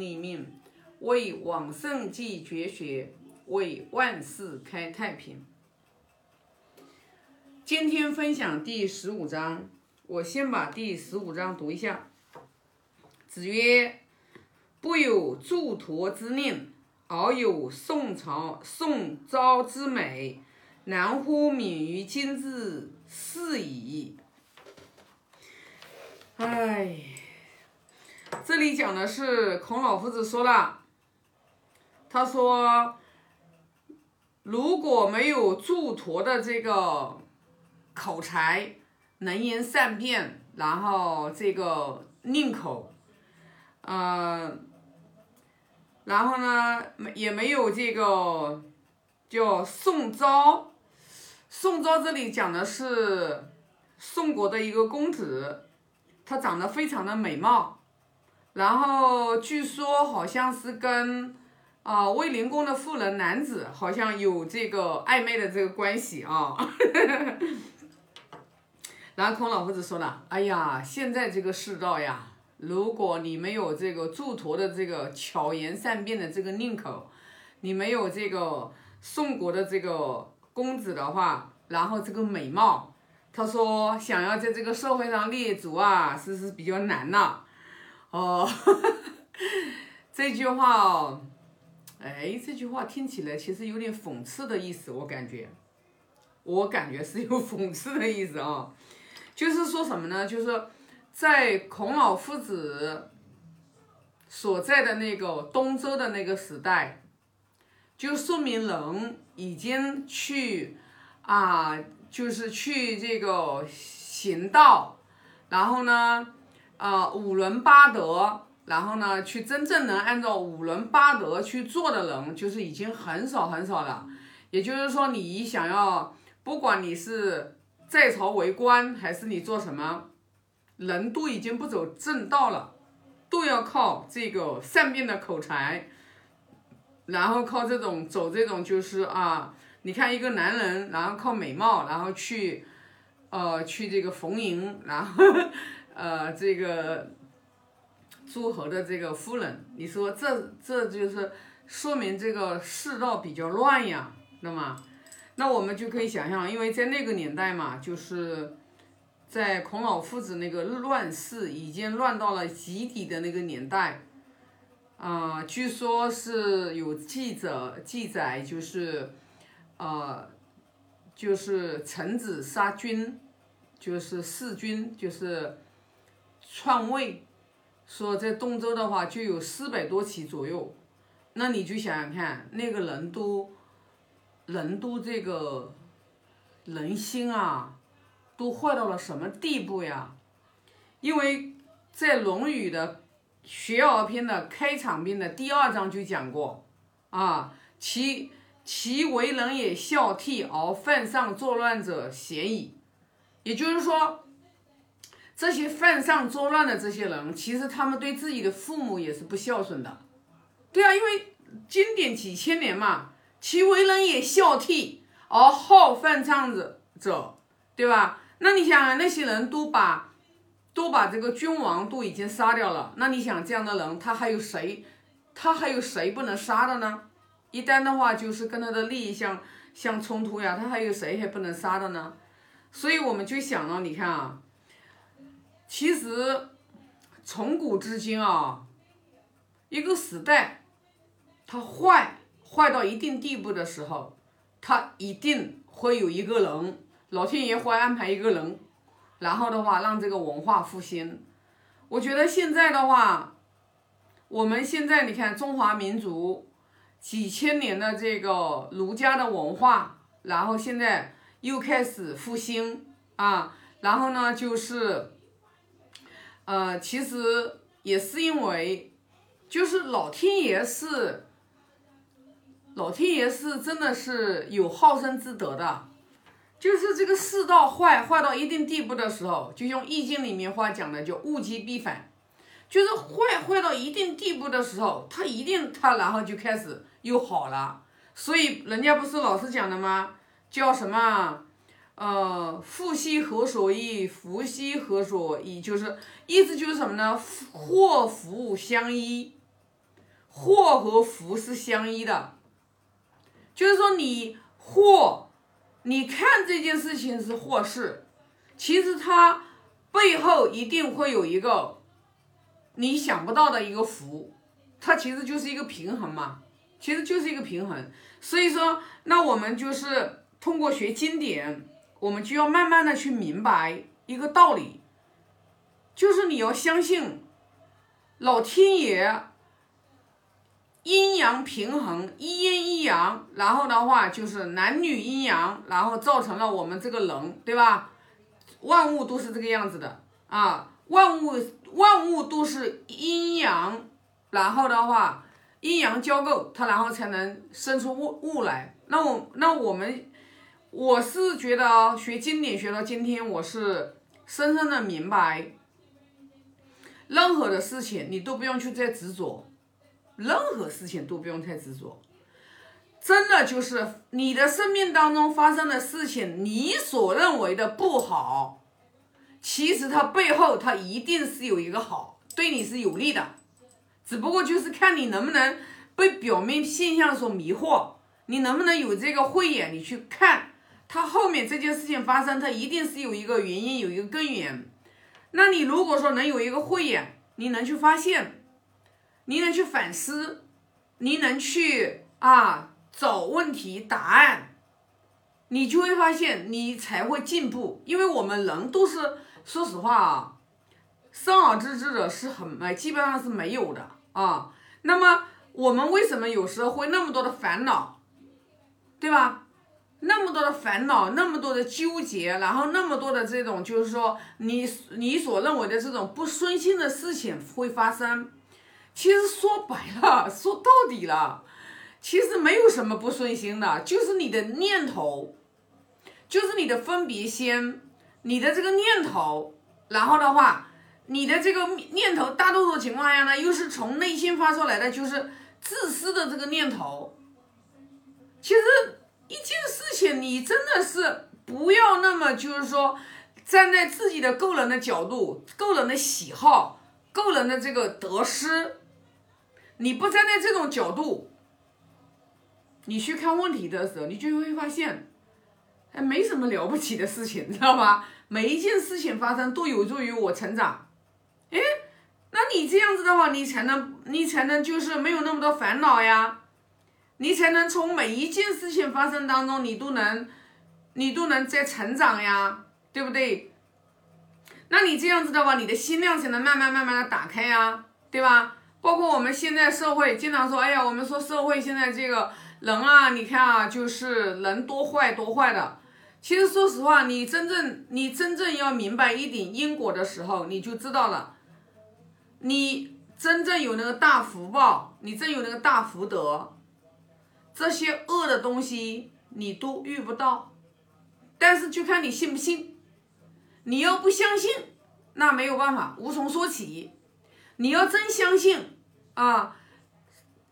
立命，为往圣继绝学，为万世开太平。今天分享第十五章，我先把第十五章读一下。子曰：“不有诸陀之令，而有宋朝宋昭之美，难乎敏于今日事矣。”哎，这里讲的是孔老夫子说了，他说，如果没有祝陀的这个口才，能言善辩，然后这个宁口，呃，然后呢，没也没有这个叫宋昭，宋昭这里讲的是宋国的一个公子。他长得非常的美貌，然后据说好像是跟啊卫灵公的妇人男子好像有这个暧昧的这个关系啊。然后孔老夫子说了：“哎呀，现在这个世道呀，如果你没有这个祝陀的这个巧言善辩的这个宁口，你没有这个宋国的这个公子的话，然后这个美貌。”他说：“想要在这个社会上立足啊，是是比较难呐。”哦，这句话哦，哎，这句话听起来其实有点讽刺的意思，我感觉，我感觉是有讽刺的意思啊。就是说什么呢？就是在孔老夫子所在的那个东周的那个时代，就说明人已经去啊。就是去这个行道，然后呢，呃，五伦八德，然后呢，去真正能按照五伦八德去做的人，就是已经很少很少了。也就是说，你想要，不管你是在朝为官，还是你做什么，人都已经不走正道了，都要靠这个善变的口才，然后靠这种走这种就是啊。你看一个男人，然后靠美貌，然后去，呃，去这个逢迎，然后，呃，这个诸侯的这个夫人，你说这这就是说明这个世道比较乱呀，那么，那我们就可以想象，因为在那个年代嘛，就是在孔老夫子那个乱世已经乱到了极底的那个年代，啊，据说是有记者记载，就是。呃，就是臣子杀君，就是弑君，就是篡位。说在东周的话，就有四百多起左右。那你就想想看，那个人都，人都这个人心啊，都坏到了什么地步呀？因为在《论语》的《学而篇》的开场篇的第二章就讲过啊，其。其为人也孝悌，而犯上作乱者鲜矣。也就是说，这些犯上作乱的这些人，其实他们对自己的父母也是不孝顺的。对啊，因为经典几千年嘛。其为人也孝悌，而好犯上者者，对吧？那你想啊，那些人都把都把这个君王都已经杀掉了，那你想这样的人，他还有谁？他还有谁不能杀的呢？一旦的话，就是跟他的利益相相冲突呀，他还有谁还不能杀的呢？所以我们就想了，你看啊，其实从古至今啊，一个时代，它坏坏到一定地步的时候，它一定会有一个人，老天爷会安排一个人，然后的话让这个文化复兴。我觉得现在的话，我们现在你看中华民族。几千年的这个儒家的文化，然后现在又开始复兴啊，然后呢就是，呃，其实也是因为，就是老天爷是，老天爷是真的是有好生之德的，就是这个世道坏坏到一定地步的时候，就用易经里面话讲的叫物极必反，就是坏坏到一定地步的时候，他一定他然后就开始。又好了，所以人家不是老是讲的吗？叫什么？呃，祸兮何所依，福兮何所依？就是意思就是什么呢？祸福相依。祸和福是相依的，就是说你祸，你看这件事情是祸事，其实它背后一定会有一个你想不到的一个福，它其实就是一个平衡嘛，其实就是一个平衡。所以说，那我们就是通过学经典，我们就要慢慢的去明白一个道理，就是你要相信老天爷。阴阳平衡，一阴一阳，然后的话就是男女阴阳，然后造成了我们这个人，对吧？万物都是这个样子的啊，万物万物都是阴阳，然后的话阴阳交构，它然后才能生出物物来。那我那我们，我是觉得学经典学到今天，我是深深的明白，任何的事情你都不用去再执着。任何事情都不用太执着，真的就是你的生命当中发生的事情，你所认为的不好，其实它背后它一定是有一个好，对你是有利的，只不过就是看你能不能被表面现象所迷惑，你能不能有这个慧眼，你去看它后面这件事情发生，它一定是有一个原因，有一个根源。那你如果说能有一个慧眼，你能去发现。你能去反思，你能去啊找问题答案，你就会发现你才会进步。因为我们人都是说实话啊，生而知之者是很基本上是没有的啊。那么我们为什么有时候会那么多的烦恼，对吧？那么多的烦恼，那么多的纠结，然后那么多的这种就是说你你所认为的这种不顺心的事情会发生。其实说白了，说到底了，其实没有什么不顺心的，就是你的念头，就是你的分别心，你的这个念头，然后的话，你的这个念头，大多数情况下呢，又是从内心发出来的，就是自私的这个念头。其实一件事情，你真的是不要那么，就是说，站在自己的个人的角度、个人的喜好、个人的这个得失。你不站在这种角度，你去看问题的时候，你就会发现，哎，没什么了不起的事情，知道吧？每一件事情发生都有助于我成长，哎，那你这样子的话，你才能，你才能就是没有那么多烦恼呀，你才能从每一件事情发生当中，你都能，你都能在成长呀，对不对？那你这样子的话，你的心量才能慢慢慢慢的打开呀，对吧？包括我们现在社会经常说，哎呀，我们说社会现在这个人啊，你看啊，就是人多坏多坏的。其实说实话，你真正你真正要明白一点因果的时候，你就知道了。你真正有那个大福报，你真有那个大福德，这些恶的东西你都遇不到。但是就看你信不信。你要不相信，那没有办法，无从说起。你要真相信啊，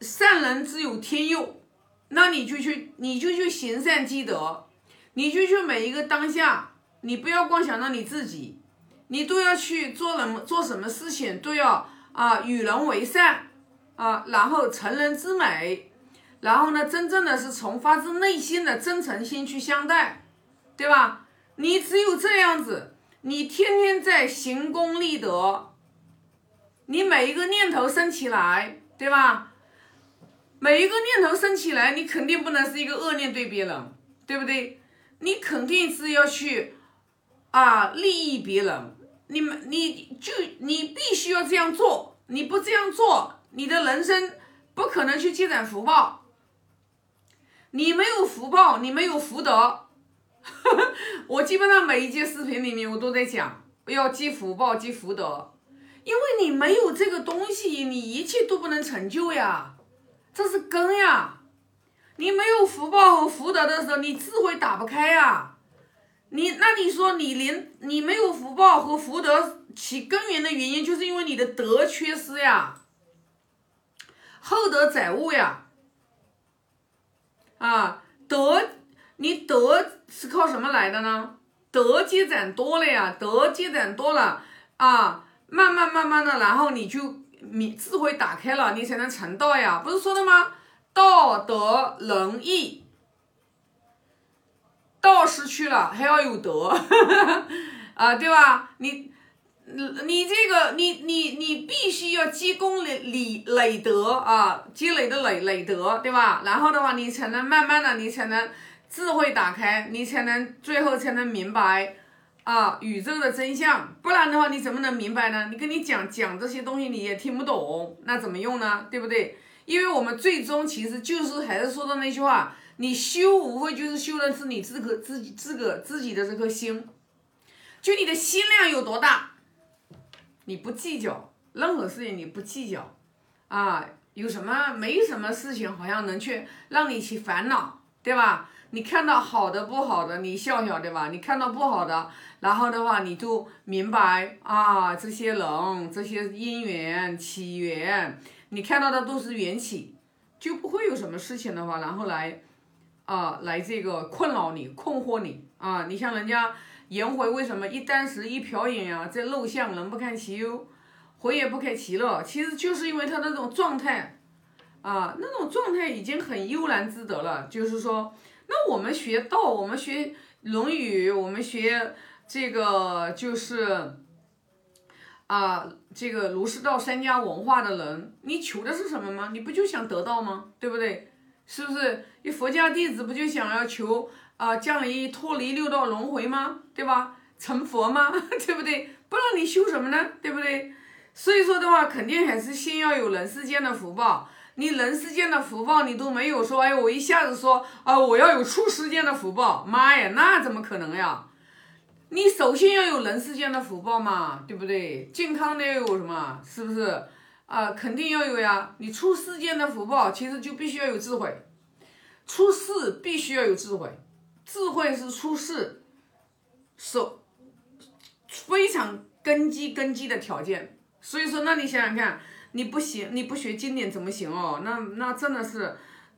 善人自有天佑，那你就去，你就去行善积德，你就去每一个当下，你不要光想到你自己，你都要去做人做什么事情都要啊与人为善啊，然后成人之美，然后呢，真正的是从发自内心的真诚心去相待，对吧？你只有这样子，你天天在行功立德。你每一个念头升起来，对吧？每一个念头升起来，你肯定不能是一个恶念对别人，对不对？你肯定是要去啊利益别人，你们你就你必须要这样做，你不这样做，你的人生不可能去积攒福报。你没有福报，你没有福德。我基本上每一节视频里面我都在讲，要积福报，积福德。因为你没有这个东西，你一切都不能成就呀，这是根呀。你没有福报和福德的时候，你智慧打不开呀。你那你说你连你没有福报和福德起根源的原因，就是因为你的德缺失呀，厚德载物呀。啊，德，你德是靠什么来的呢？德积攒多了呀，德积攒多了啊。慢慢慢慢的，然后你就你智慧打开了，你才能成道呀，不是说的吗？道德仁义，道失去了还要有德，啊，对吧？你。你你这个，你你你必须要积功累累累德啊，积累的累累德，对吧？然后的话，你才能慢慢的，你才能智慧打开，你才能最后才能明白啊宇宙的真相。不然的话，你怎么能明白呢？你跟你讲讲这些东西，你也听不懂，那怎么用呢？对不对？因为我们最终其实就是还是说的那句话，你修无非就是修的是你自个自己自个自己的这颗心，就你的心量有多大。你不计较任何事情，你不计较，啊，有什么没什么事情，好像能去让你去烦恼，对吧？你看到好的不好的，你笑笑，对吧？你看到不好的，然后的话，你就明白啊，这些人这些因缘起源，你看到的都是缘起，就不会有什么事情的话，然后来啊来这个困扰你、困惑你啊。你像人家。颜回为什么一箪食一瓢饮呀？在陋巷人不堪其忧，回也不看其乐。其实就是因为他那种状态，啊，那种状态已经很悠然自得了。就是说，那我们学道，我们学《论语》，我们学这个就是，啊，这个儒释道三家文化的人，你求的是什么吗？你不就想得到吗？对不对？是不是？你佛家弟子不就想要求？啊，降一脱离六道轮回吗？对吧？成佛吗？对不对？不然你修什么呢？对不对？所以说的话，肯定还是先要有人世间的福报。你人世间的福报你都没有，说哎，我一下子说啊，我要有出世间的福报，妈呀，那怎么可能呀？你首先要有人世间的福报嘛，对不对？健康的要有什么？是不是？啊，肯定要有呀。你出世间的福报，其实就必须要有智慧。出世必须要有智慧。智慧是出世，首非常根基根基的条件。所以说，那你想想看，你不行，你不学经典怎么行哦？那那真的是，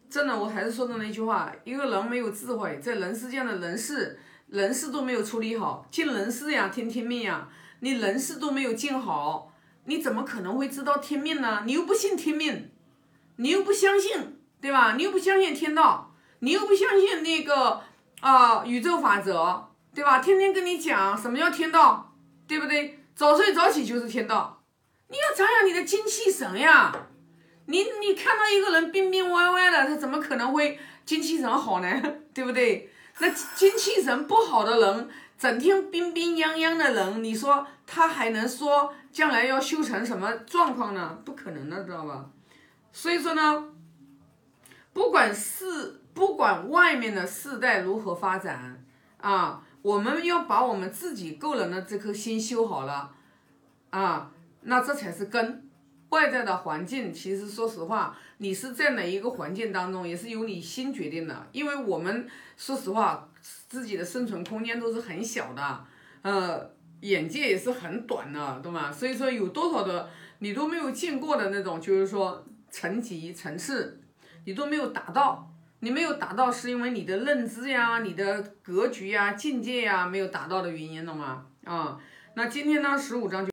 真的，我还是说的那句话：一个人没有智慧，在人世间的人事人事都没有处理好，尽人事呀，听天命呀，你人事都没有尽好，你怎么可能会知道天命呢？你又不信天命，你又不相信，对吧？你又不相信天道，你又不相信那个。啊，宇宙法则，对吧？天天跟你讲什么叫天道，对不对？早睡早起就是天道。你要长养你的精气神呀。你你看到一个人病病歪歪的，他怎么可能会精气神好呢？对不对？那精气神不好的人，整天病病殃殃的人，你说他还能说将来要修成什么状况呢？不可能的，知道吧？所以说呢，不管是。不管外面的世代如何发展啊，我们要把我们自己个人的这颗心修好了啊，那这才是根。外在的环境，其实说实话，你是在哪一个环境当中，也是由你心决定的。因为我们说实话，自己的生存空间都是很小的，呃，眼界也是很短的，懂吗？所以说，有多少的你都没有见过的那种，就是说层级层次，你都没有达到。你没有达到，是因为你的认知呀、你的格局呀、境界呀没有达到的原因懂吗？啊，那今天呢，十五章就。